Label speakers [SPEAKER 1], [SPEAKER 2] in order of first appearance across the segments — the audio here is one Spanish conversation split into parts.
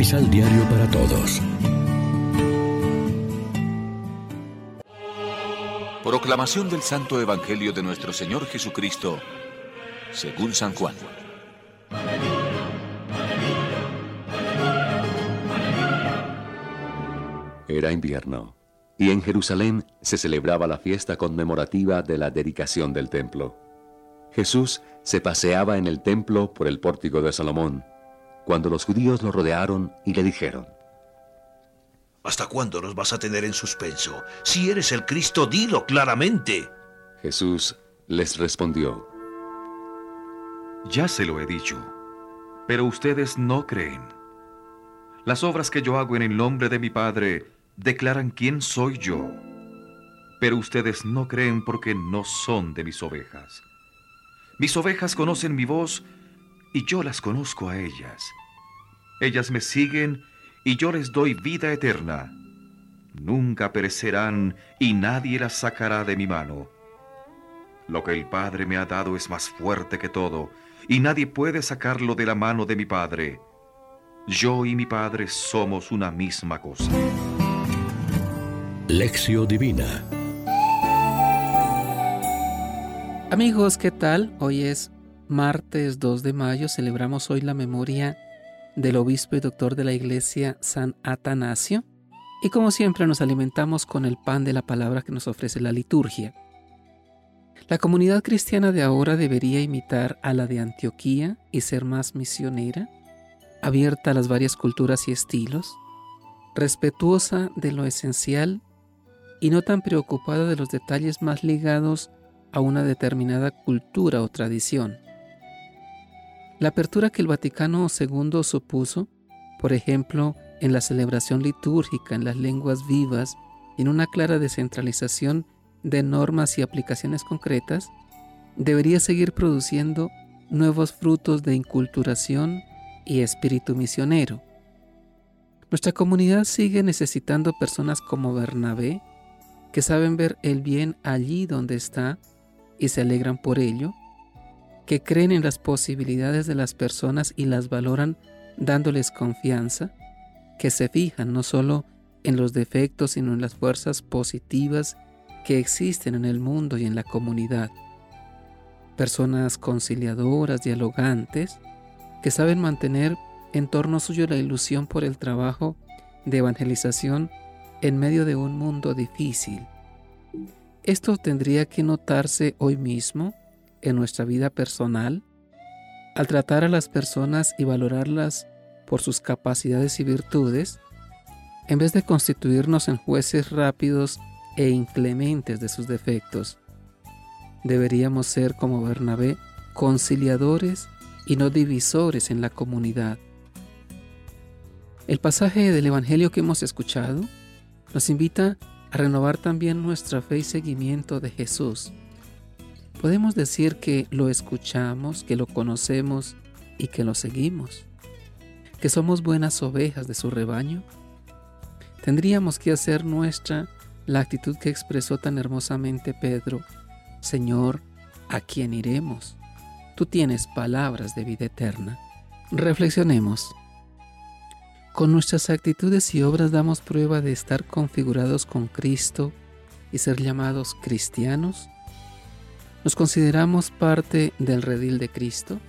[SPEAKER 1] Misal Diario para Todos.
[SPEAKER 2] Proclamación del Santo Evangelio de nuestro Señor Jesucristo, según San Juan.
[SPEAKER 3] Era invierno, y en Jerusalén se celebraba la fiesta conmemorativa de la dedicación del templo. Jesús se paseaba en el templo por el pórtico de Salomón, cuando los judíos lo rodearon y le dijeron,
[SPEAKER 4] ¿Hasta cuándo nos vas a tener en suspenso? Si eres el Cristo, dilo claramente.
[SPEAKER 3] Jesús les respondió,
[SPEAKER 5] Ya se lo he dicho, pero ustedes no creen. Las obras que yo hago en el nombre de mi Padre declaran quién soy yo, pero ustedes no creen porque no son de mis ovejas. Mis ovejas conocen mi voz y yo las conozco a ellas. Ellas me siguen y yo les doy vida eterna. Nunca perecerán y nadie las sacará de mi mano. Lo que el Padre me ha dado es más fuerte que todo, y nadie puede sacarlo de la mano de mi Padre. Yo y mi Padre somos una misma cosa.
[SPEAKER 1] Lección Divina
[SPEAKER 6] Amigos, ¿qué tal? Hoy es martes 2 de mayo, celebramos hoy la memoria del obispo y doctor de la iglesia San Atanasio y como siempre nos alimentamos con el pan de la palabra que nos ofrece la liturgia. La comunidad cristiana de ahora debería imitar a la de Antioquía y ser más misionera, abierta a las varias culturas y estilos, respetuosa de lo esencial y no tan preocupada de los detalles más ligados a una determinada cultura o tradición. La apertura que el Vaticano II supuso, por ejemplo, en la celebración litúrgica, en las lenguas vivas, en una clara descentralización de normas y aplicaciones concretas, debería seguir produciendo nuevos frutos de inculturación y espíritu misionero. Nuestra comunidad sigue necesitando personas como Bernabé, que saben ver el bien allí donde está y se alegran por ello, que creen en las posibilidades de las personas y las valoran dándoles confianza, que se fijan no solo en los defectos, sino en las fuerzas positivas que existen en el mundo y en la comunidad. Personas conciliadoras, dialogantes, que saben mantener en torno suyo la ilusión por el trabajo de evangelización en medio de un mundo difícil. Esto tendría que notarse hoy mismo en nuestra vida personal, al tratar a las personas y valorarlas por sus capacidades y virtudes, en vez de constituirnos en jueces rápidos e inclementes de sus defectos. Deberíamos ser como Bernabé, conciliadores y no divisores en la comunidad. El pasaje del Evangelio que hemos escuchado nos invita a renovar también nuestra fe y seguimiento de Jesús Podemos decir que lo escuchamos, que lo conocemos y que lo seguimos, que somos buenas ovejas de su rebaño. Tendríamos que hacer nuestra la actitud que expresó tan hermosamente Pedro, Señor, ¿a quién iremos? Tú tienes palabras de vida eterna. Reflexionemos. Con nuestras actitudes y obras damos prueba de estar configurados con Cristo y ser llamados cristianos. ¿Nos consideramos parte del redil de Cristo?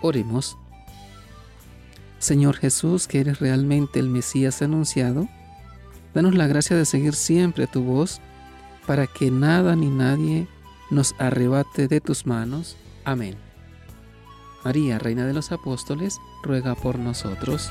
[SPEAKER 6] Oremos. Señor Jesús, que eres realmente el Mesías anunciado, danos la gracia de seguir siempre tu voz para que nada ni nadie nos arrebate de tus manos. Amén. María, Reina de los Apóstoles, ruega por nosotros.